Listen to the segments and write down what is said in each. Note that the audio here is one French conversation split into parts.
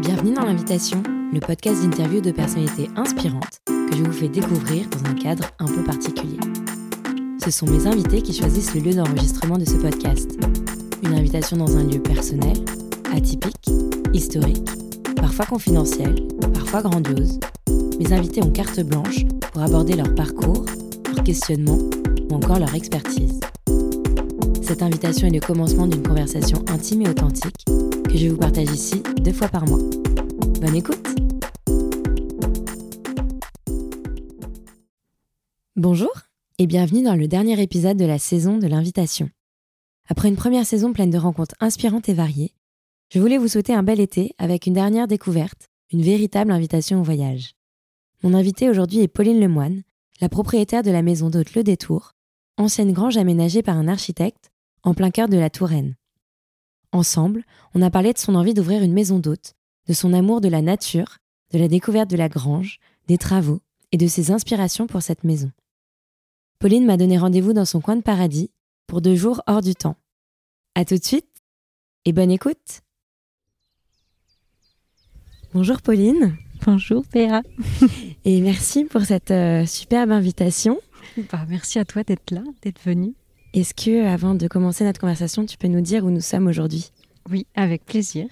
Bienvenue dans l'invitation, le podcast d'interview de personnalités inspirantes que je vous fais découvrir dans un cadre un peu particulier. Ce sont mes invités qui choisissent le lieu d'enregistrement de ce podcast. Une invitation dans un lieu personnel, atypique, historique, parfois confidentiel, parfois grandiose. Mes invités ont carte blanche pour aborder leur parcours, leur questionnement ou encore leur expertise. Cette invitation est le commencement d'une conversation intime et authentique que je vous partage ici deux fois par mois. Bonne écoute Bonjour et bienvenue dans le dernier épisode de la saison de l'invitation. Après une première saison pleine de rencontres inspirantes et variées, je voulais vous souhaiter un bel été avec une dernière découverte, une véritable invitation au voyage. Mon invitée aujourd'hui est Pauline Lemoine, la propriétaire de la maison d'hôte Le Détour, ancienne grange aménagée par un architecte en plein cœur de la Touraine. Ensemble, on a parlé de son envie d'ouvrir une maison d'hôte, de son amour de la nature, de la découverte de la grange, des travaux et de ses inspirations pour cette maison. Pauline m'a donné rendez-vous dans son coin de paradis pour deux jours hors du temps. À tout de suite et bonne écoute. Bonjour Pauline. Bonjour Péa. et merci pour cette euh, superbe invitation. Bah, merci à toi d'être là, d'être venue. Est-ce que, avant de commencer notre conversation, tu peux nous dire où nous sommes aujourd'hui? Oui, avec plaisir.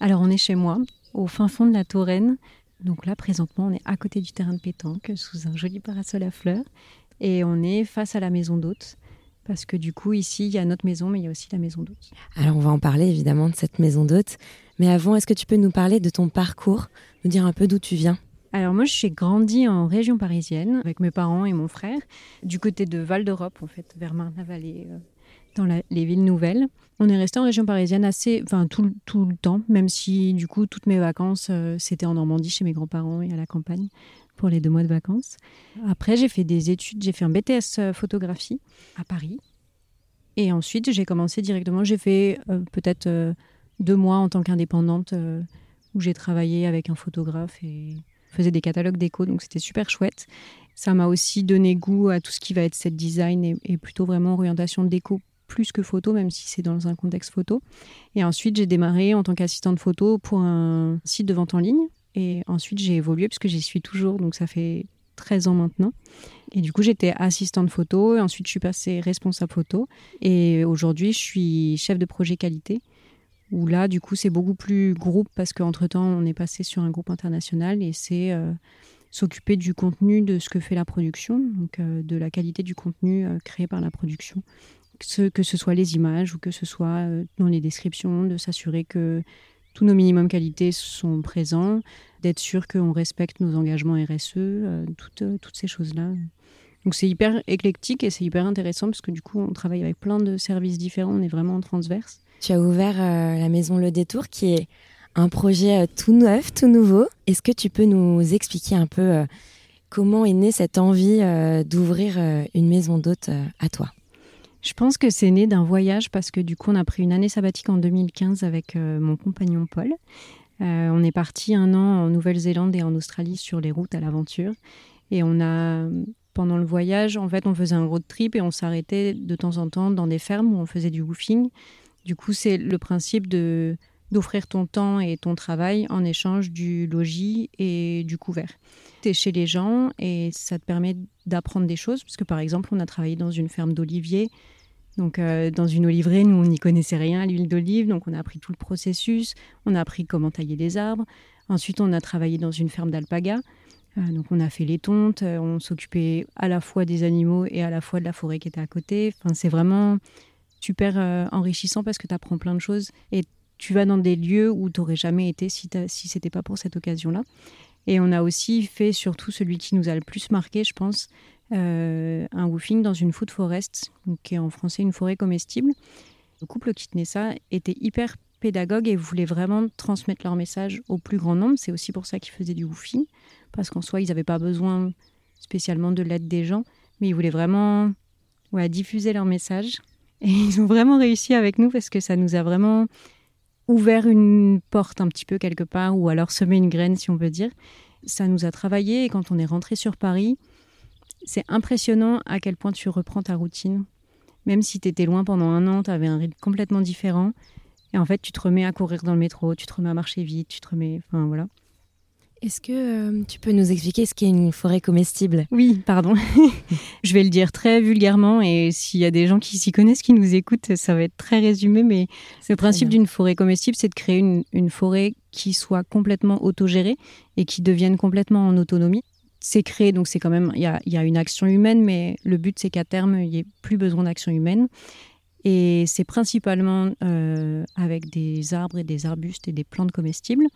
Alors, on est chez moi, au fin fond de la Touraine. Donc là, présentement, on est à côté du terrain de pétanque, sous un joli parasol à fleurs. Et on est face à la maison d'hôte. Parce que du coup, ici, il y a notre maison, mais il y a aussi la maison d'hôte. Alors, on va en parler évidemment de cette maison d'hôte. Mais avant, est-ce que tu peux nous parler de ton parcours, nous dire un peu d'où tu viens? Alors moi, j'ai grandi en région parisienne avec mes parents et mon frère, du côté de Val d'Europe, en fait, vers Marne-la-Vallée, euh, dans les villes nouvelles. On est resté en région parisienne assez, enfin tout, le temps, même si du coup toutes mes vacances euh, c'était en Normandie chez mes grands-parents et à la campagne pour les deux mois de vacances. Après, j'ai fait des études, j'ai fait un BTS euh, photographie à Paris. Et ensuite, j'ai commencé directement, j'ai fait peut-être deux mois en tant qu'indépendante où j'ai travaillé avec un photographe et faisait des catalogues déco, donc c'était super chouette. Ça m'a aussi donné goût à tout ce qui va être set design et, plutôt vraiment orientation déco plus que photo, même si c'est dans un contexte photo. Et ensuite, j'ai démarré en tant qu'assistante photo pour un site de vente en ligne. Et ensuite, j'ai évolué puisque j'y suis toujours, donc ça fait 13 ans maintenant. Et du coup, j'étais assistante photo, et ensuite je suis passée responsable photo. Et aujourd'hui, je suis chef de projet qualité où là, du coup, c'est beaucoup plus groupe parce qu'entre-temps, on est passé sur un groupe international et c'est euh, s'occuper du contenu de ce que fait la production, donc euh, de la qualité du contenu euh, créé par la production. Que ce soit les images ou que ce soit dans les descriptions, de s'assurer que tous nos minimums qualité sont présents, d'être sûr qu'on respecte nos engagements RSE, toutes, toutes ces choses-là. Donc c'est hyper éclectique et c'est hyper intéressant parce que du coup on travaille avec plein de services différents, on est vraiment en transverse. Tu as ouvert euh, la maison Le Détour qui est un projet euh, tout neuf, tout nouveau. Est-ce que tu peux nous expliquer un peu euh, comment est née cette envie d'ouvrir une maison d'hôte à toi? Je pense que c'est né d'un voyage parce que du coup on a pris une année sabbatique en 2015 avec mon compagnon Paul. on est parti un an en Nouvelle-Zélande et en Australie sur les routes à l'aventure et on a pendant le voyage en fait on faisait un road trip et on s'arrêtait de temps en temps dans des fermes où on faisait du woofing du coup, c'est le principe de d'offrir ton temps et ton travail en échange du logis et du couvert. Tu es chez les gens et ça te permet d'apprendre des choses, parce que par exemple, on a travaillé dans une ferme d'oliviers, donc euh, dans une oliveraie, nous, on n'y connaissait rien à l'huile d'olive, donc on a appris tout le processus, on a appris comment tailler les arbres. Ensuite, on a travaillé dans une ferme d'alpaga, euh, donc on a fait les tontes, euh, on s'occupait à la fois des animaux et à la fois de la forêt qui était à côté. Enfin, c'est vraiment super euh, enrichissant parce que tu apprends plein de choses et tu vas dans des lieux où tu n'aurais jamais été si, si c'était pas pour cette occasion-là. Et on a aussi fait surtout celui qui nous a le plus marqué, je pense, euh, un woofing dans une food forest, qui est en français une forêt comestible. Le couple qui tenait ça était hyper pédagogue et voulait vraiment transmettre leur message au plus grand nombre. C'est aussi pour ça qu'ils faisaient du woofing, parce qu'en soi, ils n'avaient pas besoin spécialement de l'aide des gens, mais ils voulaient vraiment diffuser leur message et ils ont vraiment réussi avec nous parce que ça nous a vraiment ouvert une porte un petit peu quelque part, ou alors semé une graine, si on veut dire. Ça nous a travaillé et quand on est rentré sur Paris, c'est impressionnant à quel point tu reprends ta routine. Même si tu étais loin pendant un an, tu avais un rythme complètement différent. Et en fait, tu te remets à courir dans le métro, tu te remets à marcher vite, tu te remets. Enfin, voilà. Est-ce que euh, tu peux nous expliquer ce qu'est une forêt comestible? Oui, pardon. je vais le dire très vulgairement et s'il y a des gens qui s'y connaissent, qui nous écoutent, ça va être très résumé. Mais le principe d'une forêt comestible, c'est de créer une, forêt qui soit complètement autogérée et qui devienne complètement en autonomie. C'est créé, donc c'est quand même, il y a, y a, une action humaine, mais le but c'est qu'à terme, il n'y ait plus besoin d'action humaine. Et c'est principalement euh, avec des arbres et des arbustes et des plantes comestibles.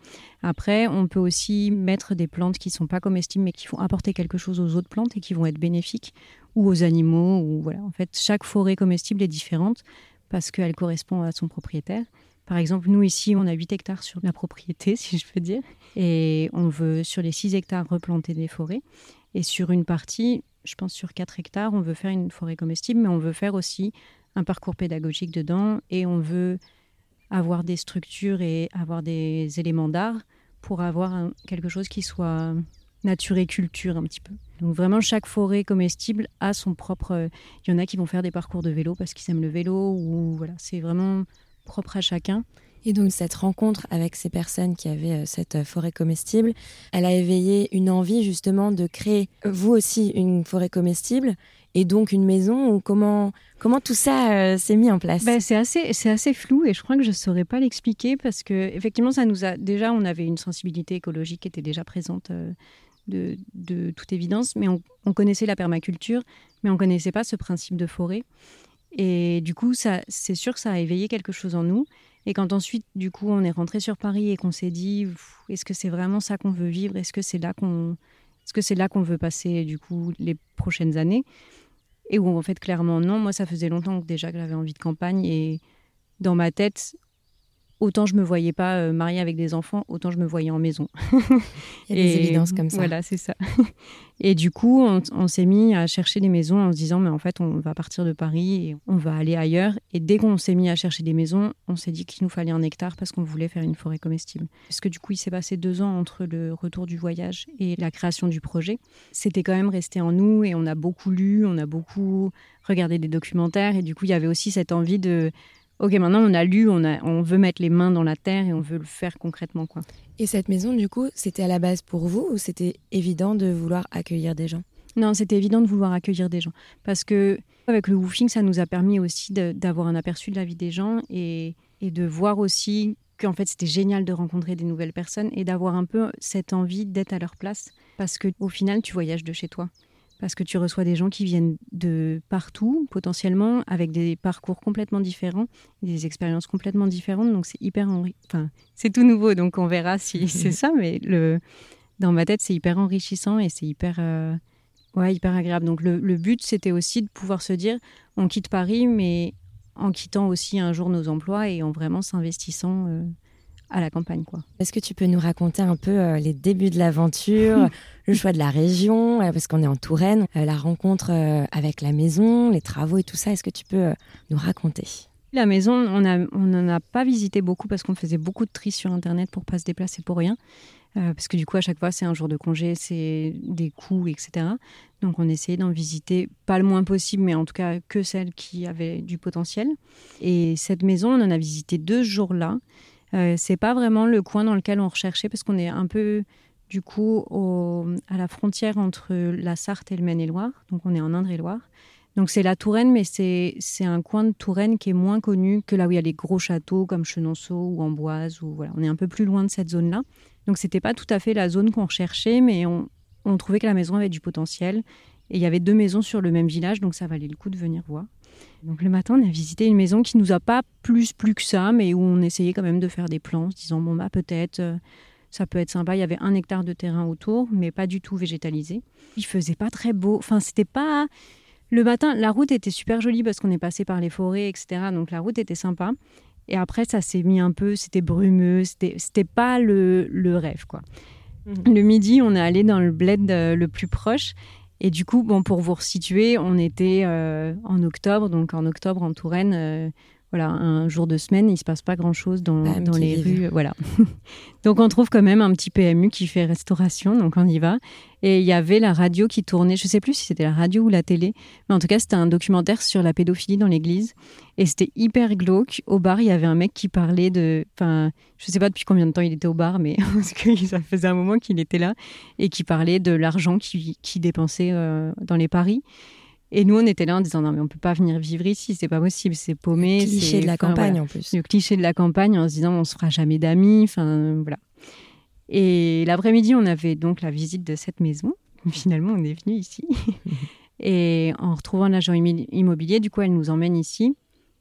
Après, on peut aussi mettre des plantes qui ne sont pas comestibles mais qui vont apporter quelque chose aux autres plantes et qui vont être bénéfiques ou aux animaux. En fait, chaque forêt comestible est différente parce qu'elle correspond à son propriétaire. Par exemple, nous ici, on a 8 hectares sur la propriété, si je peux dire, et on veut sur les 6 hectares replanter des forêts. Et sur une partie, je pense sur 4 hectares, on veut faire une forêt comestible, mais on veut faire aussi un parcours pédagogique dedans et on veut avoir des structures et avoir des éléments d'art pour avoir quelque chose qui soit nature et culture un petit peu. Donc vraiment chaque forêt comestible a son propre. Il y en a qui vont faire des parcours de vélo parce qu'ils aiment le vélo ou voilà, c'est vraiment propre à chacun. Et donc cette rencontre avec ces personnes qui avaient euh, cette euh, forêt comestible, elle a éveillé une envie justement de créer vous aussi une forêt comestible et donc une maison ou comment comment tout ça euh, s'est mis en place? Ben, c'est assez c'est assez flou et je crois que je saurais pas l'expliquer parce que effectivement ça nous a déjà on avait une sensibilité écologique qui était déjà présente euh, de, de, toute évidence mais on, on, connaissait la permaculture mais on connaissait pas ce principe de forêt. Et du coup ça c'est sûr que ça a éveillé quelque chose en nous. Et quand ensuite du coup on est rentré sur Paris et qu'on s'est dit est-ce que c'est vraiment ça qu'on veut vivre? Est-ce que c'est là qu'on est-ce que c'est là qu'on veut passer du coup les prochaines années? Et où en fait clairement non. Moi, ça faisait longtemps que déjà que j'avais envie de campagne et dans ma tête, autant je me voyais pas euh, mariée avec des enfants, autant je me voyais en maison. Il y a des évidences comme ça. Voilà, c'est ça. Et du coup, on, s'est mis à chercher des maisons en se disant, mais en fait, on va partir de Paris et on va aller ailleurs. Et dès qu'on s'est mis à chercher des maisons, on s'est dit qu'il nous fallait un hectare parce qu'on voulait faire une forêt comestible. Parce que du coup, il s'est passé deux ans entre le retour du voyage et la création du projet. C'était quand même resté en nous et on a beaucoup lu, on a beaucoup regardé des documentaires. Et du coup, il y avait aussi cette envie de ok, maintenant on a lu, on, a, on veut mettre les mains dans la terre et on veut le faire concrètement. quoi. Et cette maison, du coup, c'était à la base pour vous ou c'était évident de vouloir accueillir des gens? Non, c'était évident de vouloir accueillir des gens. Parce que avec le woofing, ça nous a permis aussi d'avoir un aperçu de la vie des gens et, et de voir aussi qu'en fait c'était génial de rencontrer des nouvelles personnes et d'avoir un peu cette envie d'être à leur place. Parce qu'au final, tu voyages de chez toi parce que tu reçois des gens qui viennent de partout, potentiellement, avec des parcours complètement différents, des expériences complètement différentes. Donc c'est hyper enfin c'est tout nouveau, donc on verra si c'est ça. Mais le, dans ma tête, c'est hyper enrichissant et c'est hyper, euh, ouais, hyper agréable. Donc le, le but, c'était aussi de pouvoir se dire, on quitte Paris, mais en quittant aussi un jour nos emplois et en vraiment s'investissant. Euh, à la campagne. quoi. Est-ce que tu peux nous raconter un peu euh, les débuts de l'aventure, le choix de la région, euh, parce qu'on est en Touraine, euh, la rencontre avec la maison, les travaux et tout ça Est-ce que tu peux nous raconter? La maison, on n'en on a pas visité beaucoup parce qu'on faisait beaucoup de tri sur Internet pour pas se déplacer pour rien. parce que du coup, à chaque fois, c'est un jour de congé, c'est des coûts, etc. Donc, on essayait d'en visiter pas le moins possible, mais en tout cas que celles qui avaient du potentiel. Et cette maison, on en a visité deux jours là. Euh, c'est pas vraiment le coin dans lequel on recherchait parce qu'on est un peu du coup à la frontière entre la Sarthe et le Maine-et-Loire. Donc on est en Indre-et-Loire. Donc c'est la Touraine, mais c'est un coin de Touraine qui est moins connu que là où il y a les gros châteaux comme Chenonceau ou Amboise. On est un peu plus loin de cette zone-là. Donc c'était pas tout à fait la zone qu'on recherchait, mais on trouvait que la maison avait du potentiel. Et il y avait deux maisons sur le même village, donc ça valait le coup de venir voir. Donc le matin, on a visité une maison qui nous a pas plus plus que ça, mais où on essayait quand même de faire des plans, se disant bon bah peut-être euh, ça peut être sympa. Il y avait un hectare de terrain autour, mais pas du tout végétalisé. Il faisait pas très beau. Enfin, c'était pas le matin. La route était super jolie parce qu'on est passé par les forêts, etc. Donc la route était sympa. Et après, ça s'est mis un peu. C'était brumeux. C'était c'était pas le, le rêve quoi. Mmh. Le midi, on est allé dans le bled euh, le plus proche et du coup, bon, pour vous resituer, on était euh, en octobre, donc en octobre en Touraine, euh, voilà, un jour de semaine, il se passe pas grand-chose dans, Bah, dans qui les rues. Voilà. donc on trouve quand même un petit PMU qui fait restauration, donc on y va. Et il y avait la radio qui tournait, je sais plus si c'était la radio ou la télé, mais en tout cas c'était un documentaire sur la pédophilie dans l'église. Et c'était hyper glauque. Au bar, il y avait un mec qui parlait de... Enfin, je sais pas depuis combien de temps il était au bar, mais parce que ça faisait un moment qu'il était là, et qui parlait de l'argent qu'il qu'il dépensait euh, dans les paris. Et nous, on était là en disant non, mais on peut pas venir vivre ici, c'est pas possible, c'est paumé. Cliché c'est- de la enfin, campagne voilà. en plus. Le cliché de la campagne en se disant on se fera jamais d'amis, enfin voilà. Et l'après-midi, on avait donc la visite de cette maison. Finalement, on est venu ici. Et en retrouvant l'agent immobilier, du coup, elle nous emmène ici.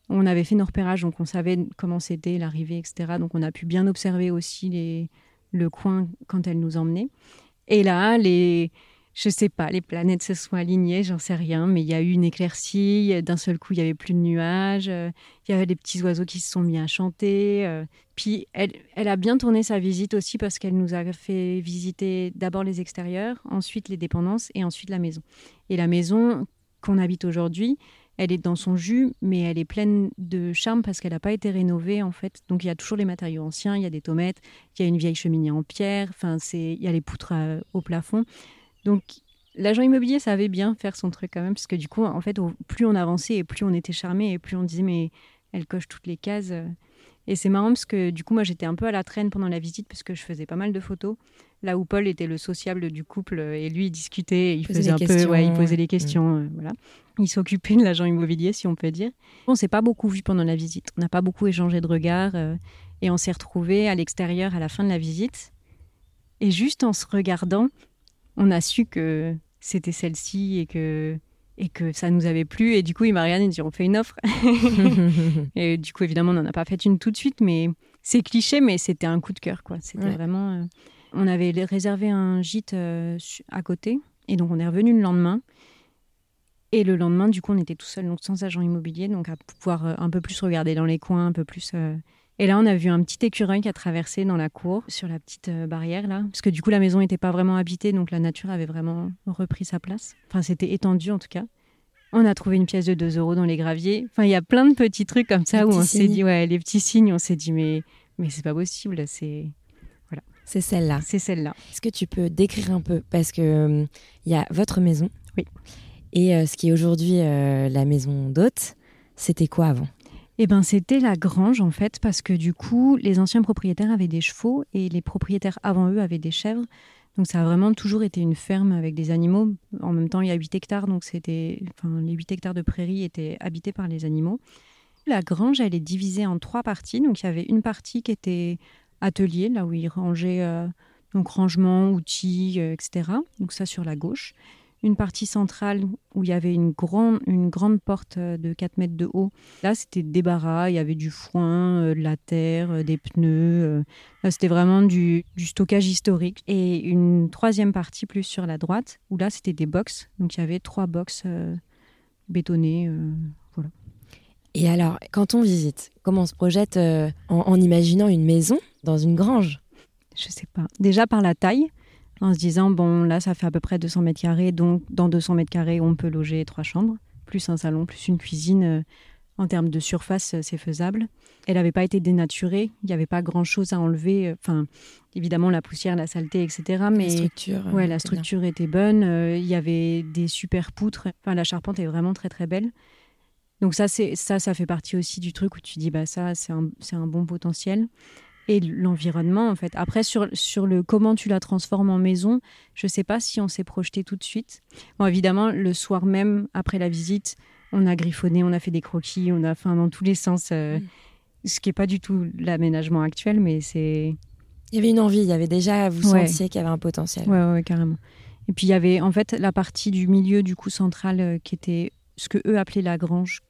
On avait fait nos repérages, donc on savait comment c'était l'arrivée, etc. Donc on a pu bien observer aussi les, le coin quand elle nous emmenait. Et là, les, je sais pas, les planètes se sont alignées, j'en sais rien, mais il y a eu une éclaircie. D'un seul coup, il y avait plus de nuages. euh, Il y avait des petits oiseaux qui se sont mis à chanter. euh. Puis elle, a bien tourné sa visite aussi parce qu'elle nous a fait visiter d'abord les extérieurs, ensuite les dépendances et ensuite la maison. Et la maison qu'on habite aujourd'hui, elle est dans son jus, mais elle est pleine de charme parce qu'elle n'a pas été rénovée en fait. Donc il y a toujours les matériaux anciens, il y a des tomates, il y a une vieille cheminée en pierre, enfin il y a les poutres à- au plafond. Donc l'agent immobilier savait bien faire son truc quand même parce que du coup en fait plus on avançait et plus on était charmé et plus on disait mais elle coche toutes les cases. euh. Et c'est marrant parce que du coup moi j'étais un peu à la traîne pendant la visite parce que je faisais pas mal de photos. Là où Paul était le sociable du couple euh, et lui il discutait, il Posait faisait un peu, ouais, il posait les questions, euh, voilà. Il s'occupait de l'agent immobilier, si on peut dire. On s'est pas beaucoup vu pendant la visite. On n'a pas beaucoup échangé de regards euh, et on s'est retrouvés à l'extérieur à la fin de la visite. Et juste en se regardant, on a su que c'était celle-ci et que et que ça nous avait plu. Et du coup, il m'a regardé et dit on fait une offre. et du coup, évidemment, on n'en a pas fait une tout de suite, mais c'est cliché, mais c'était un coup de cœur, quoi. C'était Ouais. vraiment. euh, On avait réservé un gîte euh, à côté, et donc on est revenu le lendemain. Et le lendemain, du coup, on était tout seul, donc sans agent immobilier, donc à pouvoir euh, un peu plus regarder dans les coins, un peu plus. Euh. Et là, on a vu un petit écureuil qui a traversé dans la cour, sur la petite euh, barrière là, parce que du coup, la maison n'était pas vraiment habitée, donc la nature avait vraiment repris sa place. Enfin, c'était étendu en tout cas. On a trouvé une pièce de 2 euros dans les graviers. Enfin, il y a plein de petits trucs comme ça Les où on s'est dit, ouais, les petits signes, on s'est dit, mais, mais c'est pas possible, c'est, C'est celle-là. c'est celle-là. Est-ce que tu peux décrire un peu? Parce que euh, il y a votre maison. Oui. Et euh, ce qui est aujourd'hui euh, la maison d'hôte, c'était quoi avant? Eh ben, c'était la grange en fait, parce que du coup, les anciens propriétaires avaient des chevaux et les propriétaires avant eux avaient des chèvres. Donc ça a vraiment toujours été une ferme avec des animaux. En même temps, il y a 8 hectares, donc c'était, les 8 hectares de prairie étaient habités par les animaux. La grange, elle est divisée en trois parties. Donc il y avait une partie qui était atelier, là où ils rangeaient euh, donc rangement, outils, euh, etc. Donc ça sur la gauche. Une partie centrale où il y avait une, grande une grande porte euh, de 4 mètres de haut. Là, c'était débarras, il y avait du foin, euh, de la terre, euh, des pneus. Là, c'était vraiment du, du stockage historique. Et une troisième partie plus sur la droite, où là, c'était des box. Donc il y avait trois box euh, bétonnées. euh. Et alors, quand on visite, comment on se projette euh, en, en imaginant une maison dans une grange? Je sais pas. Déjà par la taille, en se disant, bon, là, ça fait à peu près 200 mètres carrés, donc dans 200 mètres carrés, on peut loger trois chambres, plus un salon, plus une cuisine. euh, en termes de surface, euh, c'est faisable. Elle n'avait pas été dénaturée, il n'y avait pas grand-chose à enlever. euh, Enfin, évidemment, la poussière, la saleté, etc. Mais La structure. ouais, la bien. structure était bonne. Il y avait des super poutres. Enfin, la charpente est vraiment très, très belle. Donc ça, c'est ça, ça fait partie aussi du truc où tu dis, bah ça, c'est un, c'est un bon potentiel. Et l'environnement, en fait. Après, sur, sur le comment tu la transformes en maison, je ne sais pas si on s'est projeté tout de suite. Bon, évidemment, le soir même, après la visite, on a griffonné, on a fait des croquis, on a fait dans tous les sens. euh, Mm. Ce qui n'est pas du tout l'aménagement actuel, mais c'est... Il y avait une envie, il y avait déjà, vous Ouais. sentiez qu'il y avait un potentiel. Ouais, ouais, carrément. Et puis il y avait en fait la partie du milieu du coup central euh, qui était ce que eux appelaient la grange,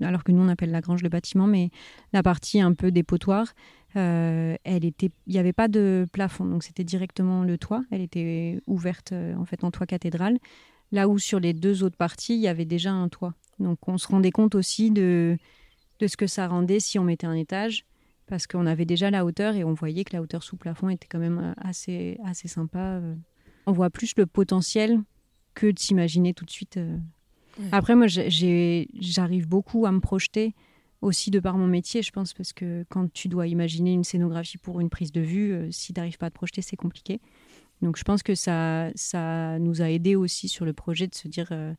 alors que nous on appelle la grange le bâtiment, mais la partie un peu dépotoir, euh, elle était, il n'y avait pas de plafond, donc c'était directement le toit. Elle était ouverte euh, en fait en toit cathédrale. Là où sur les deux autres parties il y avait déjà un toit. Donc on se rendait compte aussi de de ce que ça rendait si on mettait un étage. Parce qu'on avait déjà la hauteur et on voyait que la hauteur sous plafond était quand même euh, assez, assez sympa. euh, on voit plus le potentiel que de s'imaginer tout de suite. euh. Après, moi, j'arrive beaucoup à me projeter aussi de par mon métier, je pense, parce que quand tu dois imaginer une scénographie pour une prise de vue, euh, si tu n'arrives pas à te projeter, c'est compliqué. Donc je pense que ça, ça nous a aidé aussi sur le projet de se dire, euh,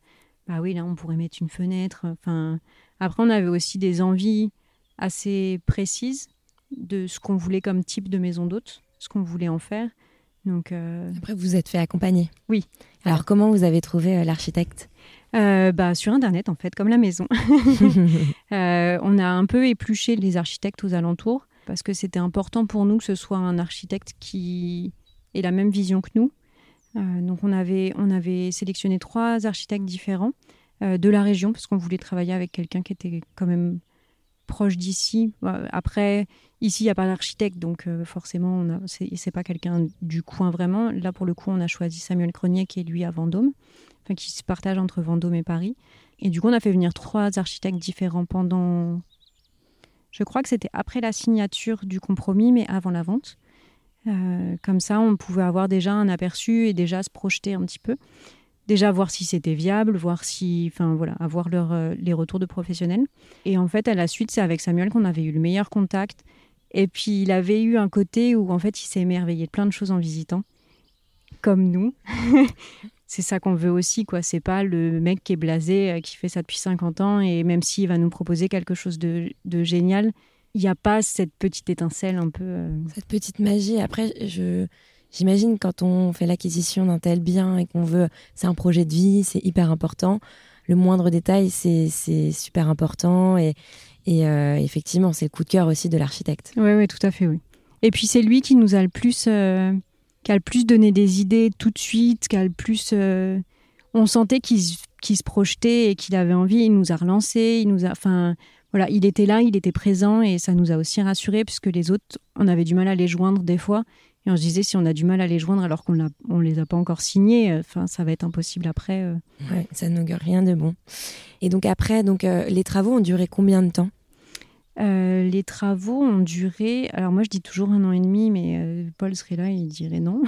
bah oui, là, on pourrait mettre une fenêtre. Enfin, après, on avait aussi des envies assez précises de ce qu'on voulait comme type de maison d'hôte, ce qu'on voulait en faire. Donc, euh, Après, vous vous êtes fait accompagner. Oui. Alors, comment vous avez trouvé l'architecte? Euh, bah, sur Internet, en fait, comme la maison. euh, on a un peu épluché les architectes aux alentours parce que c'était important pour nous que ce soit un architecte qui ait la même vision que nous. Euh, donc, on avait, on avait sélectionné trois architectes différents de la région parce qu'on voulait travailler avec quelqu'un qui était quand même proche d'ici. Après, ici, il n'y a pas d'architecte, donc forcément, ce n'est pas quelqu'un du coin vraiment. Là, pour le coup, on a choisi Samuel Cronier, qui est lui à Vendôme qui se partage entre Vendôme et Paris. Et du coup, on a fait venir trois architectes différents pendant. Je crois que c'était après la signature du compromis, mais avant la vente. Euh, comme ça, on pouvait avoir déjà un aperçu et déjà se projeter un petit peu. Déjà voir si c'était viable, voir si, enfin voilà, avoir leur, euh, les retours de professionnels. Et en fait, à la suite, c'est avec Samuel qu'on avait eu le meilleur contact. Et puis, il avait eu un côté où en fait, il s'est émerveillé de plein de choses en visitant, comme nous. c'est ça qu'on veut aussi, quoi. C'est pas le mec qui est blasé, euh, qui fait ça depuis 50 ans, et même s'il va nous proposer quelque chose de, génial, il n'y a pas cette petite étincelle un peu. Euh, cette petite magie. Après, je. J'imagine quand on fait l'acquisition d'un tel bien et qu'on veut, c'est un projet de vie, c'est hyper important. Le moindre détail, c'est super important et, et euh, effectivement, c'est le coup de cœur aussi de l'architecte. Oui, oui, tout à fait, oui. Et puis c'est lui qui nous a le plus qui a le plus donné des idées tout de suite, qui a le plus. Euh, on sentait qu'il se projetait et qu'il avait envie. Il nous a relancé, il nous a. Enfin, voilà, il était là, il était présent et ça nous a aussi rassurés puisque les autres, on avait du mal à les joindre des fois. Et on se disait, si on a du mal à les joindre alors qu'on ne les a pas encore signés, euh, enfin, ça va être impossible après. Euh. Ça n'augure rien de bon. Et donc après, donc, les travaux ont duré combien de temps? Euh, les travaux ont duré, alors moi je dis toujours un an et demi, mais euh, Paul serait là, il dirait non.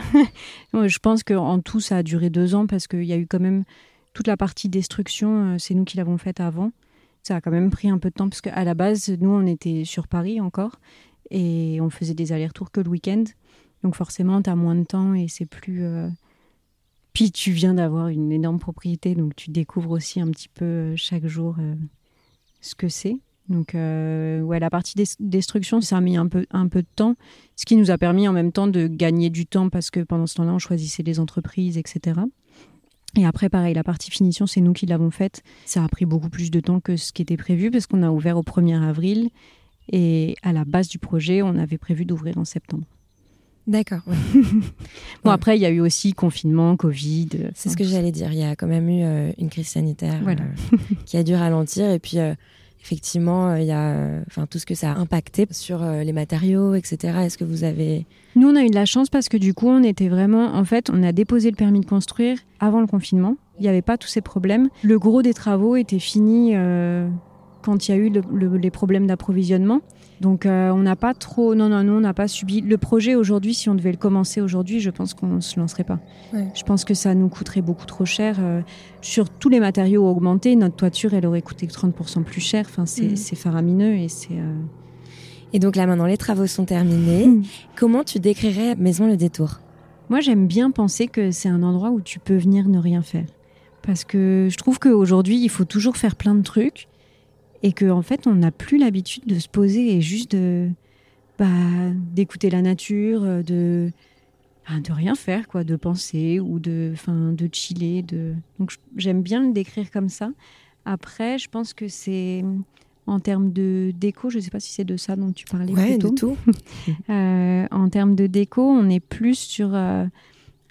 je pense qu'en tout ça a duré deux ans parce qu'il y a eu quand même toute la partie destruction, euh, c'est nous qui l'avons faite avant. Ça a quand même pris un peu de temps parce qu'à la base, nous on était sur Paris encore et on faisait des allers-retours que le week-end. Donc forcément, tu as moins de temps et c'est plus... Puis tu viens d'avoir une énorme propriété, donc tu découvres aussi un petit peu chaque jour ce que c'est. Donc, euh, ouais, la partie destruction, ça a mis un peu, un peu de temps, ce qui nous a permis en même temps de gagner du temps parce que pendant ce temps-là, on choisissait les entreprises, etc. Et après, pareil, la partie finition, c'est nous qui l'avons faite. Ça a pris beaucoup plus de temps que ce qui était prévu parce qu'on a ouvert au 1er avril et à la base du projet, on avait prévu d'ouvrir en septembre. D'accord. bon, après, il y a eu aussi confinement, Covid. C'est ce que j'allais dire. Il y a quand même eu euh, une crise sanitaire euh, qui a dû ralentir. Et puis, effectivement, euh, il y a euh, enfin, tout ce que ça a impacté sur euh, les matériaux, etc. Est-ce que vous avez... Nous, on a eu de la chance parce que du coup, on était vraiment... En fait, on a déposé le permis de construire avant le confinement. Il n'y avait pas tous ces problèmes. Le gros des travaux était fini quand il y a eu les problèmes d'approvisionnement. Donc euh, on n'a pas trop, non, non, non, on n'a pas subi. Le projet aujourd'hui, si on devait le commencer aujourd'hui, je pense qu'on ne se lancerait pas. Je pense que ça nous coûterait beaucoup trop cher. Euh, sur tous les matériaux augmentés, notre toiture, elle aurait coûté 30% plus cher. Enfin, c'est mm. faramineux et c'est... Euh, et donc là maintenant, les travaux sont terminés. Mm. Comment tu décrirais Maison Le Détour? Moi, j'aime bien penser que c'est un endroit où tu peux venir ne rien faire. Parce que je trouve qu'aujourd'hui, il faut toujours faire plein de trucs et qu'en en fait on n'a plus l'habitude de se poser et juste de bah, d'écouter la nature, de bah, de rien faire quoi, de penser ou de enfin de chiller, de donc j'aime bien le décrire comme ça. Après, je pense que c'est en termes de déco, je ne sais pas si c'est de ça dont tu parlais ouais, de tout. euh, en termes de déco, on est plus sur euh,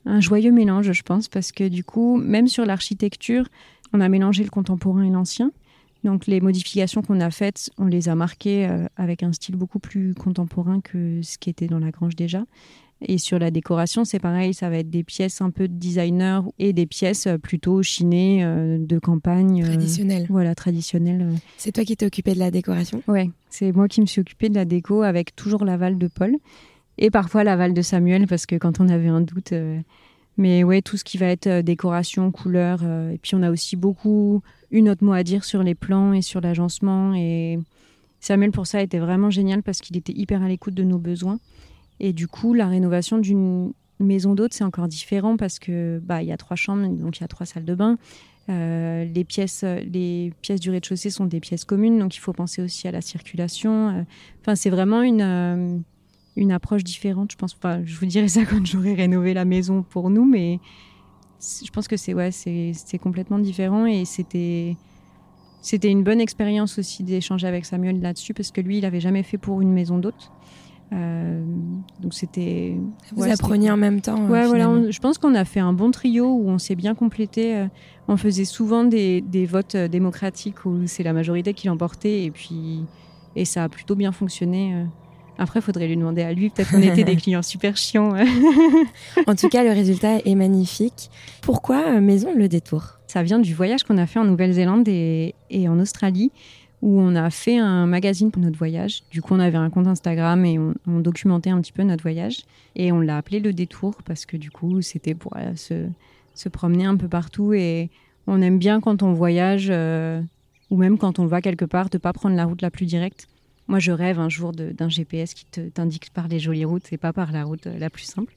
un joyeux mélange, je pense, parce que du coup, même sur l'architecture, on a mélangé le contemporain et l'ancien. Donc les modifications qu'on a faites, on les a marquées euh, avec un style beaucoup plus contemporain que ce qui était dans la grange déjà. Et sur la décoration, c'est pareil, ça va être des pièces un peu de designer et des pièces euh, plutôt chinées euh, de campagne. Traditionnelles. voilà, traditionnelles. C'est toi qui t'es occupé de la décoration? Ouais, c'est moi qui me suis occupée de la déco avec toujours l'aval de Paul et parfois l'aval de Samuel parce que quand on avait un doute. Mais ouais, tout ce qui va être décoration, couleur. et puis on a aussi beaucoup une autre mot à dire sur les plans et sur l'agencement et, Samuel, pour ça, était vraiment génial parce qu'il était hyper à l'écoute de nos besoins. Et du coup, la rénovation d'une maison d'hôte, c'est encore différent parce que bah il y a trois chambres, donc il y a trois salles de bain. Euh, les pièces, les pièces du rez-de-chaussée sont des pièces communes, donc il faut penser aussi à la circulation. Euh, enfin, c'est vraiment une euh, une approche différente. Je pense. Enfin, je vous dirai ça quand j'aurai rénové la maison pour nous, mais je pense que c'est ouais, c'est complètement différent et c'était c'était une bonne expérience aussi d'échanger avec Samuel là-dessus parce que lui, il avait jamais fait pour une maison d'hôte. Euh, donc c'était. Vous appreniez en même temps. Ouais, voilà. je pense qu'on a fait un bon trio où on s'est bien complété. Euh, on faisait souvent des, des votes euh, démocratiques où c'est la majorité qui l'emportait et puis et ça a plutôt bien fonctionné. Après, il faudrait lui demander à lui. Peut-être qu'on était des clients super chiants. en tout cas, le résultat est magnifique. Pourquoi Maison Le Détour? Ça vient du voyage qu'on a fait en Nouvelle-Zélande et, et en Australie où on a fait un magazine pour notre voyage. Du coup, on avait un compte Instagram et on, documentait un petit peu notre voyage. Et on l'a appelé Le Détour parce que du coup, c'était pour euh, se, promener un peu partout. Et on aime bien quand on voyage, euh, ou même quand on va quelque part, de pas prendre la route la plus directe. Moi, je rêve un jour d'un GPS qui t'indique par les jolies routes et pas par la route euh, la plus simple.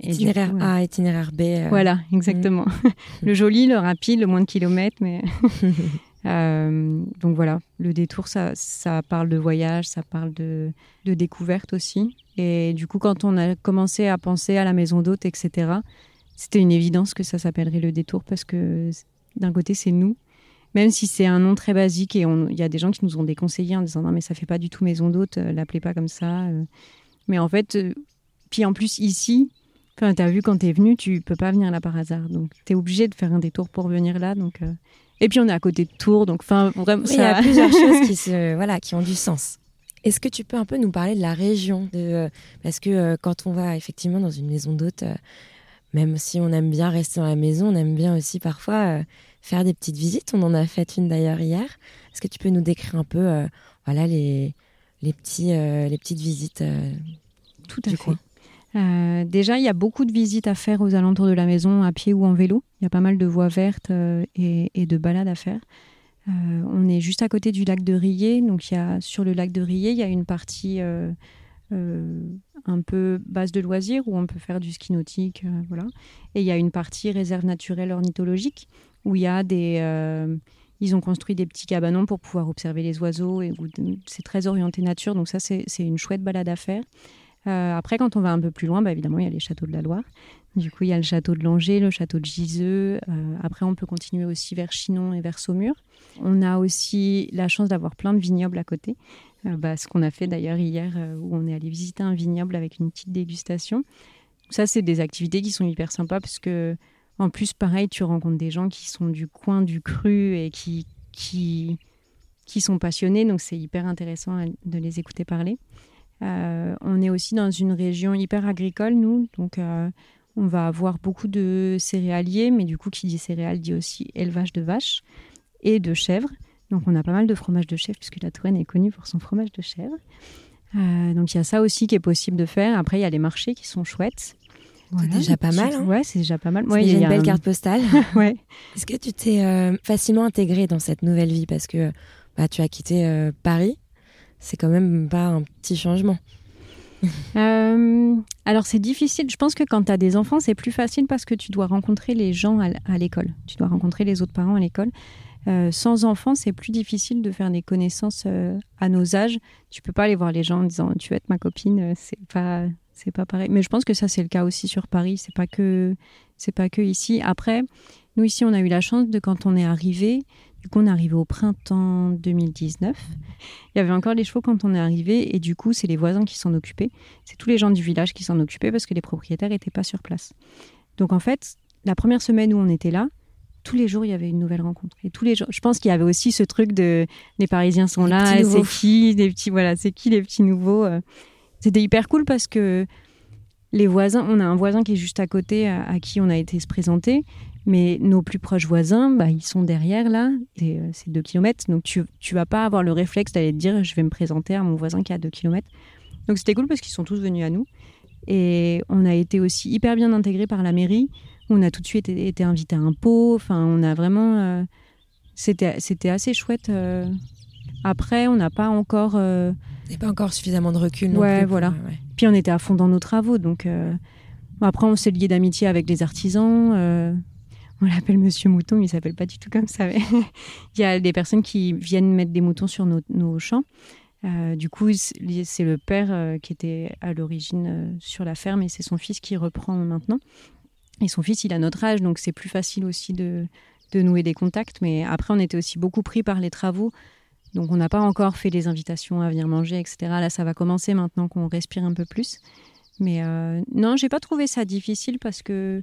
itinéraire A, itinéraire B. Voilà, exactement. Mm. le joli, le rapide, le moins de kilomètres, mais Euh, donc voilà, le détour, ça, ça parle de voyage, ça parle de, de découverte aussi. Et du coup, quand on a commencé à penser à la maison d'hôte, etc., c'était une évidence que ça s'appellerait le détour parce que d'un côté, c'est nous. Même si c'est un nom très basique et il y a des gens qui nous ont déconseillé en disant non, mais ça fait pas du tout maison d'hôte, euh, l'appelez pas comme ça. Euh. Mais en fait, puis en plus, ici, Enfin, tu as vu quand tu es venu, tu peux pas venir là par hasard. Donc, tu es obligé de faire un détour pour venir là. Donc, et puis on est à côté de Tours, donc enfin vraiment. Il y a plusieurs choses qui se, voilà, qui ont du sens. Est-ce que tu peux un peu nous parler de la région de, euh, Parce que euh, quand on va effectivement dans une maison d'hôte, euh, même si on aime bien rester dans la maison, on aime bien aussi parfois faire des petites visites. On en a fait une d'ailleurs hier. Est-ce que tu peux nous décrire un peu voilà, les, les, petits, les petites visites Tout à fait. Euh, déjà, il y a beaucoup de visites à faire aux alentours de la maison, à pied ou en vélo. Il y a pas mal de voies vertes euh, et, de balades à faire. Euh, on est juste à côté du lac de Rillet. Donc, il y a, sur le lac de Rillet, il y a une partie un peu base de loisirs où on peut faire du ski nautique. voilà. Et il y a une partie réserve naturelle ornithologique où il y a des. ils ont construit des petits cabanons pour pouvoir observer les oiseaux. et C'est très orienté nature. Donc, ça, c'est une chouette balade à faire. Euh, après, quand on va un peu plus loin, bah, évidemment, il y a les châteaux de la Loire. Du coup, il y a le château de Langeais, le château de Giseux. Euh, après, on peut continuer aussi vers Chinon et vers Saumur. On a aussi la chance d'avoir plein de vignobles à côté. Euh, bah, ce qu'on a fait d'ailleurs hier, où on est allé visiter un vignoble avec une petite dégustation. Ça, c'est des activités qui sont hyper sympas parce que, en plus, pareil, tu rencontres des gens qui sont du coin, du cru et qui, sont passionnés. Donc, c'est hyper intéressant de les écouter parler. Euh, on est aussi dans une région hyper agricole, nous. Donc, euh, on va avoir beaucoup de céréaliers, mais du coup, qui dit céréales dit aussi élevage de vaches et de chèvres. Donc, on a pas mal de fromage de chèvre, puisque la Touraine est connue pour son fromage de chèvre. Euh, donc, il y a ça aussi qui est possible de faire. Après, il y a les marchés qui sont chouettes. C'est déjà pas mal. Hein ouais, c'est déjà pas mal. il y a une belle carte postale. ouais. Est-ce que tu t'es facilement intégré dans cette nouvelle vie? Parce que bah, tu as quitté Paris c'est quand même pas un petit changement. Euh, alors c'est difficile. Je pense que quand tu as des enfants, c'est plus facile parce que tu dois rencontrer les gens à, l'école. Tu dois rencontrer les autres parents à l'école. Euh, sans enfants, c'est plus difficile de faire des connaissances euh, à nos âges. Tu peux pas aller voir les gens en disant tu veux être ma copine. C'est pas c'est pas pareil. Mais je pense que ça c'est le cas aussi sur Paris. C'est pas que c'est pas que ici. Après, nous ici on a eu la chance de quand on est arrivé, du coup, on est arrivé au printemps 2019. Il y avait encore les chevaux quand on est arrivé et du coup, c'est les voisins qui s'en occupaient. C'est tous les gens du village qui s'en occupaient parce que les propriétaires n'étaient pas sur place. Donc en fait, la première semaine où on était là, tous les jours, il y avait une nouvelle rencontre. Et tous les jours, je pense qu'il y avait aussi ce truc de les Parisiens sont là, c'est qui, des petits, voilà, c'est qui les petits nouveaux. Euh. C'était hyper cool parce que les voisins, on a un voisin qui est juste à côté à qui on a été se présenter. Mais nos plus proches voisins, bah, ils sont derrière là, c'est euh, deux kilomètres. Donc tu ne vas pas avoir le réflexe d'aller te dire je vais me présenter à mon voisin qui a deux kilomètres. Donc c'était cool parce qu'ils sont tous venus à nous. Et on a été aussi hyper bien intégrés par la mairie. On a tout de suite été, été invités à un pot. Enfin, on a vraiment. Euh, c'était assez chouette. Euh, Après, on n'a pas encore. Euh... pas encore suffisamment de recul. Non ouais, plus voilà. Puis on était à fond dans nos travaux, donc après on s'est lié d'amitié avec les artisans. On l'appelle Monsieur Mouton, mais il s'appelle pas du tout comme ça. il y a des personnes qui viennent mettre des moutons sur nos, champs. Euh, du coup, c'est le père euh, qui était à l'origine euh, sur la ferme et c'est son fils qui reprend maintenant. Et son fils, il a notre âge, donc c'est plus facile aussi de, nouer des contacts. Mais après, on était aussi beaucoup pris par les travaux. Donc on n'a pas encore fait les invitations à venir manger, etc. Là, ça va commencer maintenant qu'on respire un peu plus. Mais non, j'ai pas trouvé ça difficile parce que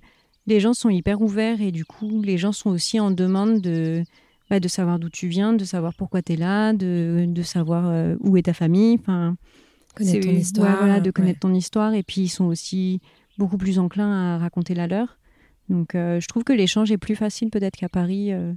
les gens sont hyper ouverts et du coup, les gens sont aussi en demande de, bah, de savoir d'où tu viens, de savoir pourquoi tu es là, de, de savoir euh, où est ta famille. Enfin, connaître ton histoire. de connaître ton histoire. Et puis, ils sont aussi beaucoup plus enclins à raconter la leur. Donc, euh, je trouve que l'échange est plus facile peut-être qu'à Paris, euh,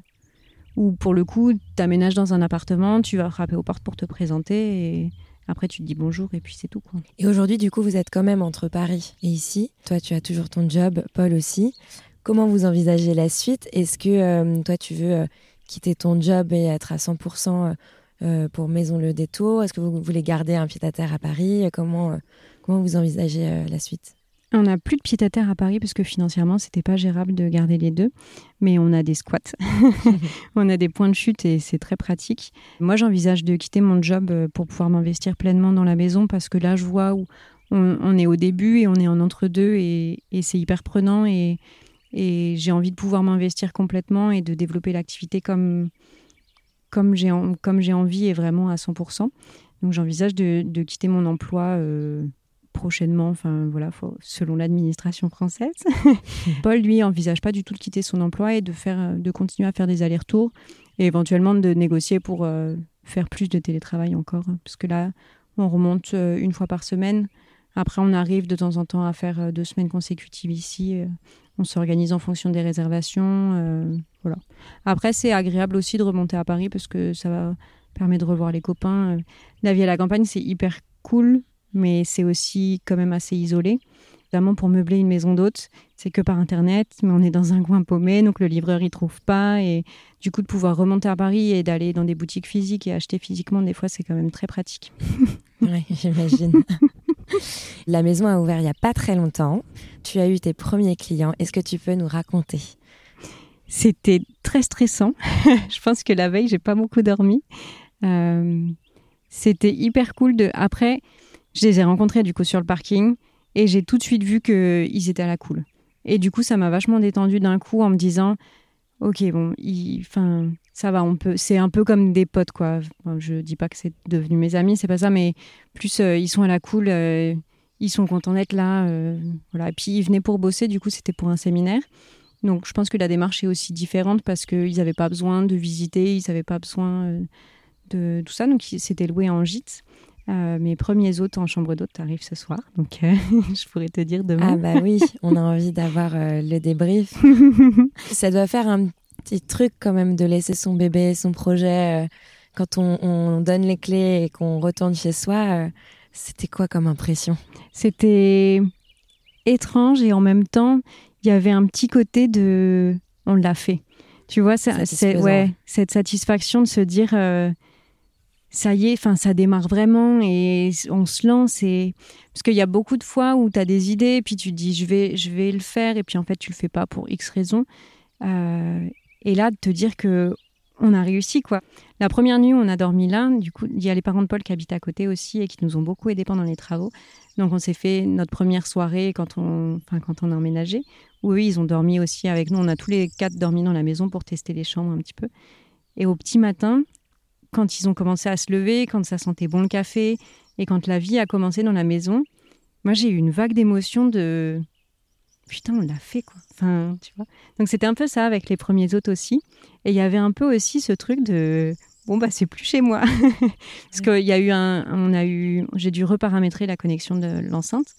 où pour le coup, tu aménages dans un appartement, tu vas frapper aux portes pour te présenter et après, tu te dis bonjour et puis c'est tout. Quoi. Et aujourd'hui, du coup, vous êtes quand même entre Paris et ici. Toi, tu as toujours ton job, Paul aussi. Comment vous envisagez la suite? Est-ce que euh, toi, tu veux euh, quitter ton job et être à 100% euh, pour Maison Le Détour? Est-ce que vous voulez garder un pied-à-terre à Paris? Comment, comment vous envisagez la suite? On n'a plus de pied à terre à Paris parce que financièrement, c'était pas gérable de garder les deux. Mais on a des squats, on a des points de chute et c'est très pratique. Moi, j'envisage de quitter mon job euh, pour pouvoir m'investir pleinement dans la maison parce que là, je vois où on, est au début et on est en entre-deux et, c'est hyper prenant et, j'ai envie de pouvoir m'investir complètement et de développer l'activité comme, comme j'ai envie et vraiment à 100%. Donc j'envisage de, quitter mon emploi. Euh, prochainement, enfin voilà, selon l'administration française. Paul, lui, envisage pas du tout de quitter son emploi et de faire, de continuer à faire des allers-retours et éventuellement de négocier pour euh, faire plus de télétravail encore, parce que là, on remonte euh, une fois par semaine. Après, on arrive de temps en temps à faire euh, deux semaines consécutives ici. on s'organise en fonction des réservations. voilà. Après, c'est agréable aussi de remonter à Paris parce que ça va permettre de revoir les copains. La vie à la campagne, c'est hyper cool mais c'est aussi quand même assez isolé. Notamment pour meubler une maison d'hôte, c'est que par internet, mais on est dans un coin paumé, donc le livreur y trouve pas. Et du coup, de pouvoir remonter à Paris et d'aller dans des boutiques physiques et acheter physiquement, des fois, c'est quand même très pratique. oui, j'imagine. La maison a ouvert il n'y a pas très longtemps. Tu as eu tes premiers clients. Est-ce que tu peux nous raconter? C'était très stressant. Je pense que la veille, j'ai pas beaucoup dormi. Euh, c'était hyper cool de. Après, je les ai rencontrés du coup sur le parking et j'ai tout de suite vu qu'ils étaient à la cool. Et du coup, ça m'a vachement détendu d'un coup en me disant, ok, bon, enfin, ça va, on peut. C'est un peu comme des potes, quoi. je dis pas que c'est devenu mes amis, c'est pas ça, mais plus euh, ils sont à la cool, euh, ils sont contents d'être là, euh, voilà. Et puis ils venaient pour bosser, du coup, c'était pour un séminaire. Donc, je pense que la démarche est aussi différente parce qu'ils n'avaient pas besoin de visiter, ils n'avaient pas besoin de tout ça, donc c'était loué en gîte. Euh, mes premiers hôtes en chambre d'hôte arrivent ce soir, donc euh, je pourrais te dire demain. Ah bah oui, on a envie d'avoir euh, le débrief. Ça doit faire un petit truc quand même de laisser son bébé, son projet, quand on, on, donne les clés et qu'on retourne chez soi. C'était quoi comme impression? C'était étrange et en même temps, il y avait un petit côté de on l'a fait. Tu vois, c'est ouais, cette satisfaction de se dire ça y est, enfin ça démarre vraiment et on se lance et parce qu'il y a beaucoup de fois où tu as des idées puis tu te dis je vais je vais le faire et puis en fait tu le fais pas pour X raisons euh, et là de te dire que on a réussi quoi. La première nuit on a dormi là, du coup il y a les parents de Paul qui habitent à côté aussi et qui nous ont beaucoup aidés pendant les travaux. Donc on s'est fait notre première soirée quand on enfin quand on a emménagé eux ils ont dormi aussi avec nous. On a tous les quatre dormi dans la maison pour tester les chambres un petit peu. Et au petit matin, quand ils ont commencé à se lever, quand ça sentait bon le café et quand la vie a commencé dans la maison, moi j'ai eu une vague d'émotion de putain, on l'a fait quoi. Enfin, tu vois. Donc c'était un peu ça avec les premiers hôtes aussi. Et il y avait un peu aussi ce truc de bon bah c'est plus chez moi parce qu'il y a eu un on a eu j'ai dû reparamétrer la connexion de l'enceinte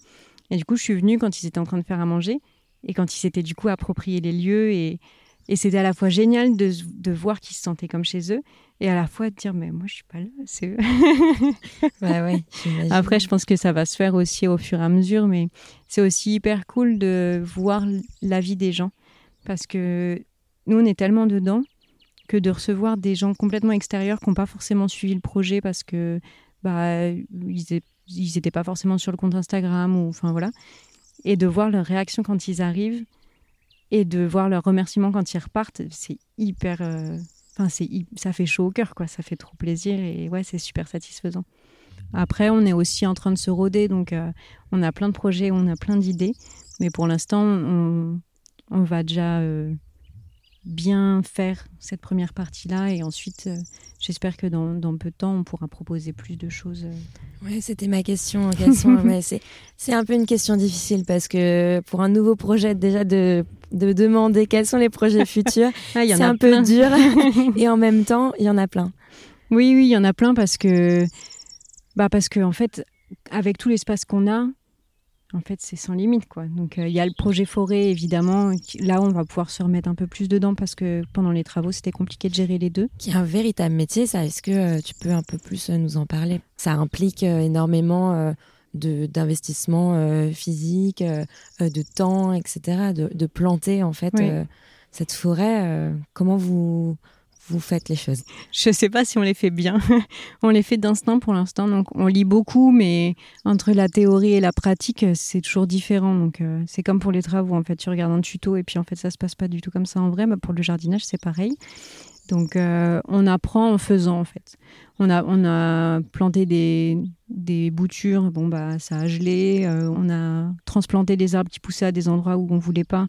et du coup je suis venue quand ils étaient en train de faire à manger et quand ils s'étaient du coup approprié les lieux et et c'était à la fois génial de, de voir qu'ils se sentaient comme chez eux et à la fois de dire mais moi je suis pas là, c'est eux. ouais, Après, je pense que ça va se faire aussi au fur et à mesure, mais c'est aussi hyper cool de voir la vie des gens parce que nous on est tellement dedans que de recevoir des gens complètement extérieurs qui n'ont pas forcément suivi le projet parce que bah, ils n'étaient pas forcément sur le compte Instagram ou enfin voilà et de voir leur réaction quand ils arrivent et de voir leurs remerciements quand ils repartent c'est hyper euh, c'est ça fait chaud au cœur quoi. Ça fait trop plaisir et ouais c'est super satisfaisant. Après on est aussi en train de se roder donc euh, on a plein de projets on a plein d'idées mais pour l'instant on, on, va déjà euh, bien faire cette première partie-là et ensuite, euh, j'espère que dans, dans, peu de temps, on pourra proposer plus de choses. Euh. Oui, c'était ma question. c'est un peu une question difficile parce que pour un nouveau projet, déjà de, de demander quels sont les projets futurs, ah, c'est un peu dur et en même temps, il y en a plein. Oui, oui, il y en a plein parce que, bah parce que en fait, avec tout l'espace qu'on a, en fait, c'est sans limite, quoi. Donc, euh, il y a le projet forêt, évidemment. Là, on va pouvoir se remettre un peu plus dedans parce que pendant les travaux, c'était compliqué de gérer les deux. Qui est un véritable métier, ça. Est-ce que euh, tu peux un peu plus euh, nous en parler? Ça implique énormément d'investissement physique, de temps, etc. De, de planter, en fait, cette forêt. comment vous vous faites les choses Je ne sais pas si on les fait bien. on les fait d'instinct pour l'instant. Donc, on lit beaucoup, mais entre la théorie et la pratique, c'est toujours différent. Donc, euh, c'est comme pour les travaux. En fait, tu regardes un tuto et puis en fait, ça se passe pas du tout comme ça en vrai. Mais pour le jardinage, c'est pareil. Donc, euh, on apprend en faisant, en fait. On a, on a planté des, des boutures, bon, bah, ça a gelé. Euh, on a transplanté des arbres qui poussaient à des endroits où on voulait pas.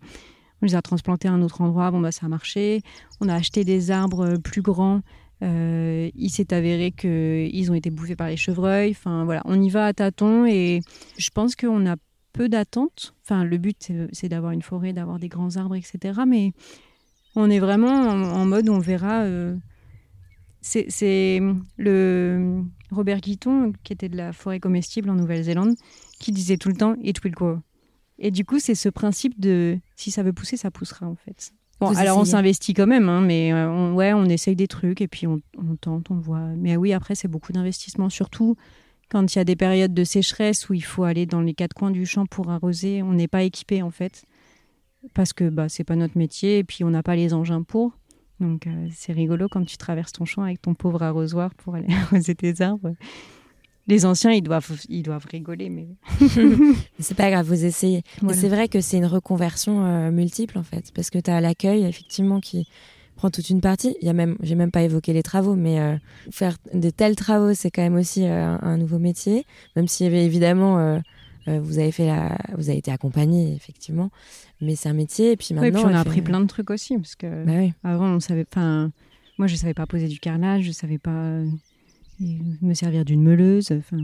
On les a transplantés à un autre endroit, bon bah ça a marché. On a acheté des arbres plus grands. Euh, il s'est avéré qu'ils ont été bouffés par les chevreuils. Enfin voilà, on y va à tâtons et je pense qu'on a peu d'attentes. Enfin, le but c'est d'avoir une forêt, d'avoir des grands arbres, etc. Mais on est vraiment en, mode on verra. Euh, c'est le Robert Guiton, qui était de la forêt comestible en Nouvelle-Zélande, qui disait tout le temps It will grow. Et du coup, c'est ce principe de si ça veut pousser, ça poussera en fait. Bon, alors on s'investit quand même, hein, mais euh, on, ouais, on essaye des trucs et puis on, tente, on voit. Mais oui, après, c'est beaucoup d'investissement, surtout quand il y a des périodes de sécheresse où il faut aller dans les quatre coins du champ pour arroser. On n'est pas équipé en fait, parce que bah, c'est pas notre métier et puis on n'a pas les engins pour. Donc euh, c'est rigolo quand tu traverses ton champ avec ton pauvre arrosoir pour aller arroser tes arbres les anciens, ils doivent, ils doivent rigoler, mais c'est pas grave, vous essayez. C'est vrai que c'est une reconversion euh, multiple en fait, parce que tu as l'accueil effectivement qui prend toute une partie. Il y a même, j'ai même pas évoqué les travaux, mais euh, faire de tels travaux, c'est quand même aussi euh, un, nouveau métier, même si évidemment vous avez fait la, vous avez été accompagné effectivement, mais c'est un métier. Et puis maintenant, puis on a appris plein de trucs aussi, parce que bah avant on savait, enfin, moi je savais pas poser du carrelage, je savais pas me servir d'une meuleuse. Enfin,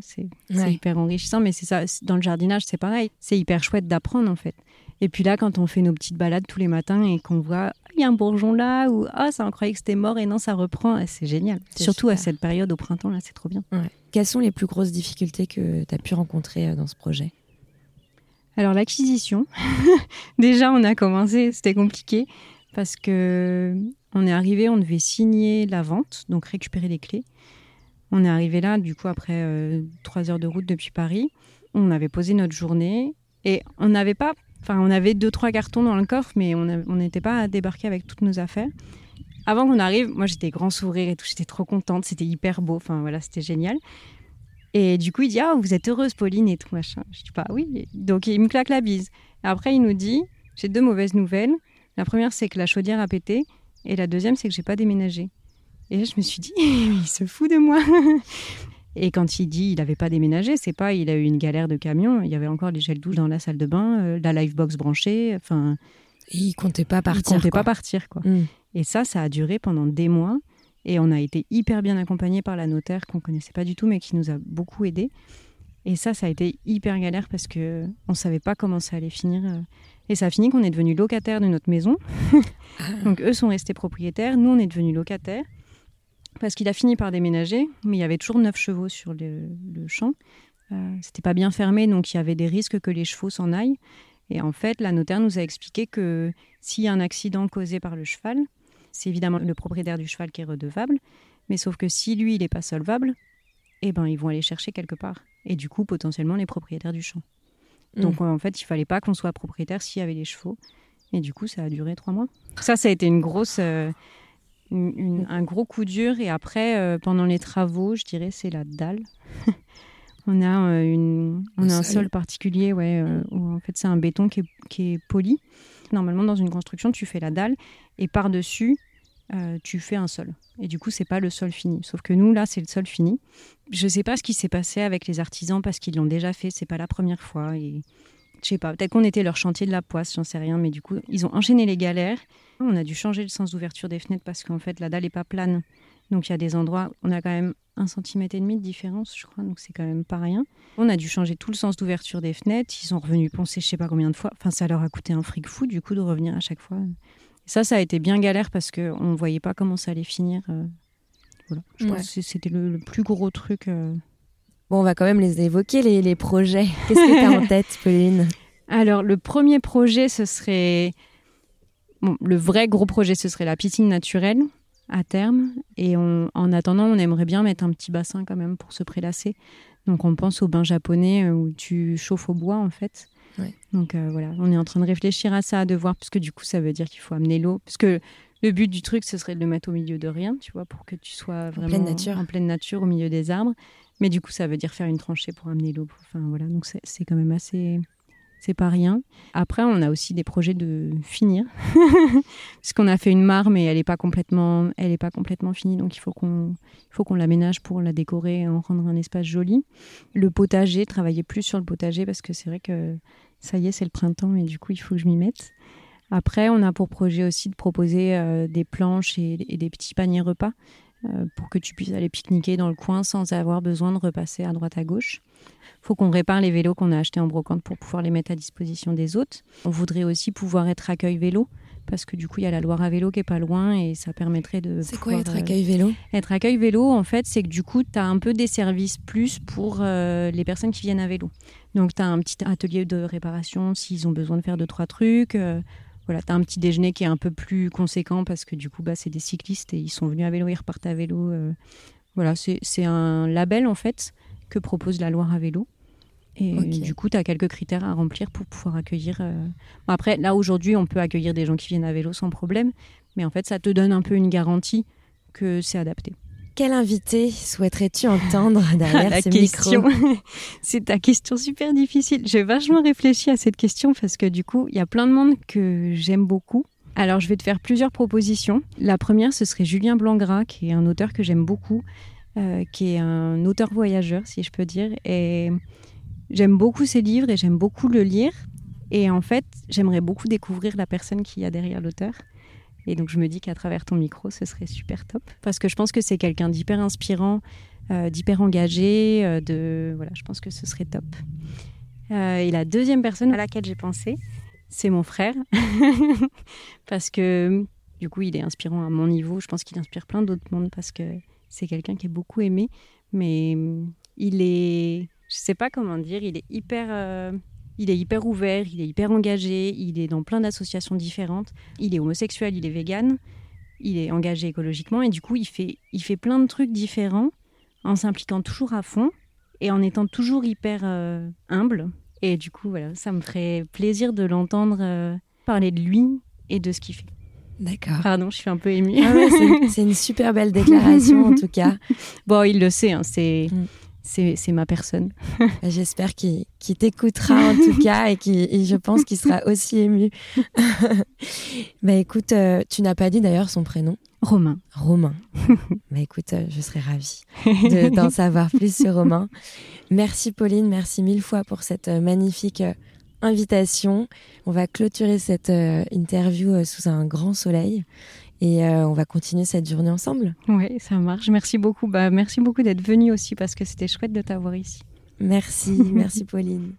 c'est hyper enrichissant, mais c'est ça. Dans le jardinage, c'est pareil. C'est hyper chouette d'apprendre en fait. Et puis là, quand on fait nos petites balades tous les matins et qu'on voit il y a un bourgeon là ou ah ça on croyait que c'était mort et non ça reprend, ah, c'est génial. Surtout à cette période au printemps là, c'est trop bien. Quelles sont les plus grosses difficultés que tu as pu rencontrer euh, dans ce projet? Alors l'acquisition. Déjà, on a commencé, c'était compliqué parce que on est arrivé, on devait signer la vente, donc récupérer les clés. On est arrivé là, du coup, après euh, trois heures de route depuis Paris. On avait posé notre journée et on n'avait pas. Enfin, on avait deux, trois cartons dans le coffre, mais on n'était pas à débarquer avec toutes nos affaires. Avant qu'on arrive, moi j'étais grand sourire et tout, j'étais trop contente, c'était hyper beau, enfin voilà, c'était génial. Et du coup, il dit Ah, vous êtes heureuse, Pauline, et tout machin. Je dis Pas bah, oui. Donc il me claque la bise. Après, il nous dit J'ai deux mauvaises nouvelles. La première, c'est que la chaudière a pété, et la deuxième, c'est que j'ai pas déménagé. Et là, je me suis dit, il se fout de moi. Et quand il dit il n'avait pas déménagé, c'est pas il a eu une galère de camion. Il y avait encore les gels douches dans la salle de bain, euh, la live box branchée. Enfin, il comptait pas partir. Il comptait pas partir quoi. Mm. Et ça, ça a duré pendant des mois. Et on a été hyper bien accompagné par la notaire qu'on connaissait pas du tout, mais qui nous a beaucoup aidés. Et ça, ça a été hyper galère parce que on savait pas comment ça allait finir. Et ça a fini qu'on est devenu locataire de notre maison. Ah. Donc eux sont restés propriétaires, nous on est devenus locataires parce qu'il a fini par déménager, mais il y avait toujours neuf chevaux sur le, champ. Euh, C'était pas bien fermé, donc il y avait des risques que les chevaux s'en aillent. Et en fait, la notaire nous a expliqué que s'il y a un accident causé par le cheval, c'est évidemment le propriétaire du cheval qui est redevable, mais sauf que si lui, il n'est pas solvable, eh ben, ils vont aller chercher quelque part. Et du coup, potentiellement, les propriétaires du champ. Mm. Donc, en fait, il fallait pas qu'on soit propriétaire s'il y avait les chevaux. Et du coup, ça a duré trois mois. Ça, ça a été une grosse... Euh, un gros coup dur. Et après, pendant les travaux, je dirais, c'est la dalle. on a, une, on a un sol particulier, ouais, où en fait c'est un béton qui est, qui est poli. Normalement, dans une construction, tu fais la dalle et par-dessus, euh, tu fais un sol. Et du coup, c'est pas le sol fini. Sauf que nous, là, c'est le sol fini. Je sais pas ce qui s'est passé avec les artisans parce qu'ils l'ont déjà fait. C'est pas la première fois. Et je sais pas. Peut-être qu'on était leur chantier de la poisse, j'en sais rien. Mais du coup, ils ont enchaîné les galères. On a dû changer le sens d'ouverture des fenêtres parce qu'en fait, la dalle est pas plane. Donc il y a des endroits, on a quand même un centimètre et demi de différence, je crois, donc c'est quand même pas rien. On a dû changer tout le sens d'ouverture des fenêtres. Ils sont revenus poncer, je sais pas combien de fois. Enfin, ça leur a coûté un fric fou, du coup, de revenir à chaque fois. Ça, ça a été bien galère parce qu'on ne voyait pas comment ça allait finir. Euh, voilà. Je pense que c'était le, plus gros truc. Euh. Bon, on va quand même les évoquer, les, les projets. Qu'est-ce que tu as en tête, Pauline? Alors, le premier projet, ce serait. Bon, le vrai gros projet, ce serait la piscine naturelle à terme. Et en attendant, on aimerait bien mettre un petit bassin quand même pour se prélasser. Donc, on pense au bain japonais euh, où tu chauffes au bois, en fait. Donc euh, voilà, on est en train de réfléchir à ça, de voir, parce que du coup, ça veut dire qu'il faut amener l'eau. Parce que le but du truc, ce serait de le mettre au milieu de rien, tu vois, pour que tu sois vraiment en pleine nature, en pleine nature au milieu des arbres. Mais du coup, ça veut dire faire une tranchée pour amener l'eau. Enfin voilà, donc c'est quand même assez. C'est pas rien. Après, on a aussi des projets de finir, parce qu'on a fait une mare, mais elle n'est pas complètement, pas complètement finie, donc il faut qu'on, qu'on l'aménage pour la décorer et en rendre un espace joli. Le potager, travailler plus sur le potager, parce que c'est vrai que ça y est, c'est le printemps et du coup, il faut que je m'y mette. Après, on a pour projet aussi de proposer euh, des planches et, des petits paniers repas pour que tu puisses aller pique-niquer dans le coin sans avoir besoin de repasser à droite à gauche. Il faut qu'on répare les vélos qu'on a achetés en brocante pour pouvoir les mettre à disposition des hôtes. On voudrait aussi pouvoir être accueil vélo parce que du coup, il y a la Loire à vélo qui est pas loin et ça permettrait de. C'est quoi être accueil vélo? Être accueil vélo, en fait, c'est que du coup, tu as un peu des services plus pour euh, les personnes qui viennent à vélo. Donc, tu as un petit atelier de réparation s'ils ont besoin de faire deux, trois trucs. Euh, voilà, tu as un petit déjeuner qui est un peu plus conséquent parce que du coup, bah, c'est des cyclistes et ils sont venus à vélo, ils repartent à vélo. Euh. voilà, c'est un label en fait que propose la Loire à vélo. Et du coup, tu as quelques critères à remplir pour pouvoir accueillir. Euh, après, là, aujourd'hui, on peut accueillir des gens qui viennent à vélo sans problème. Mais en fait, ça te donne un peu une garantie que c'est adapté. Quel invité souhaiterais-tu entendre derrière la ce question C'est ta question super difficile. J'ai vachement réfléchi à cette question parce que du coup, il y a plein de monde que j'aime beaucoup. Alors, je vais te faire plusieurs propositions. La première, ce serait Julien Blangras, qui est un auteur que j'aime beaucoup, euh, qui est un auteur voyageur, si je peux dire. Et J'aime beaucoup ces livres et j'aime beaucoup le lire. Et en fait, j'aimerais beaucoup découvrir la personne qui y a derrière l'auteur. Et donc, je me dis qu'à travers ton micro, ce serait super top. Parce que je pense que c'est quelqu'un d'hyper inspirant, euh, d'hyper engagé. Euh, de... Voilà, je pense que ce serait top. Euh, et la deuxième personne à laquelle j'ai pensé, c'est mon frère. parce que, du coup, il est inspirant à mon niveau. Je pense qu'il inspire plein d'autres mondes parce que c'est quelqu'un qui est beaucoup aimé. Mais il est je sais pas comment dire, il est hyper, il est hyper ouvert, il est hyper engagé, il est dans plein d'associations différentes. Il est homosexuel, il est vegan, il est engagé écologiquement et du coup il fait, il fait plein de trucs différents en s'impliquant toujours à fond et en étant toujours hyper euh, humble. Et du coup voilà, ça me ferait plaisir de l'entendre euh, parler de lui et de ce qu'il fait. D'accord. Pardon, je suis un peu émue. Ah c'est une super belle déclaration en tout cas. Bon, il le sait, hein, c'est. Mm c'est ma personne. J'espère qu'il t'écoutera en tout cas et, qui je pense qu'il sera aussi ému. bah écoute, euh, tu n'as pas dit d'ailleurs son prénom Romain. Romain. bah écoute, euh, je serais ravie d'en savoir plus sur Romain. Merci Pauline, merci mille fois pour cette euh, magnifique invitation. On va clôturer cette interview sous un grand soleil et euh, on va continuer cette journée ensemble. Oui, ça marche. Merci beaucoup. Bah, merci beaucoup d'être venu aussi parce que c'était chouette de t'avoir ici. Merci, merci Pauline.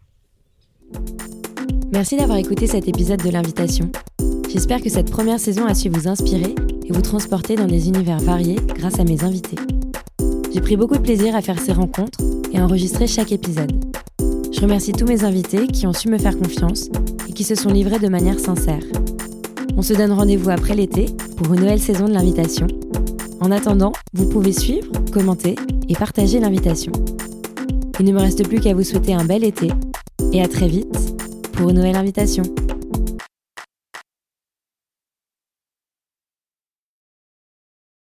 Merci d'avoir écouté cet épisode de l'invitation. J'espère que cette première saison a su vous inspirer et vous transporter dans des univers variés grâce à mes invités. J'ai pris beaucoup de plaisir à faire ces rencontres et à enregistrer chaque épisode. Je remercie tous mes invités qui ont su me faire confiance et qui se sont livrés de manière sincère. On se donne rendez-vous après l'été pour une nouvelle saison de l'invitation. En attendant, vous pouvez suivre, commenter et partager l'invitation. Il ne me reste plus qu'à vous souhaiter un bel été et à très vite pour une nouvelle invitation.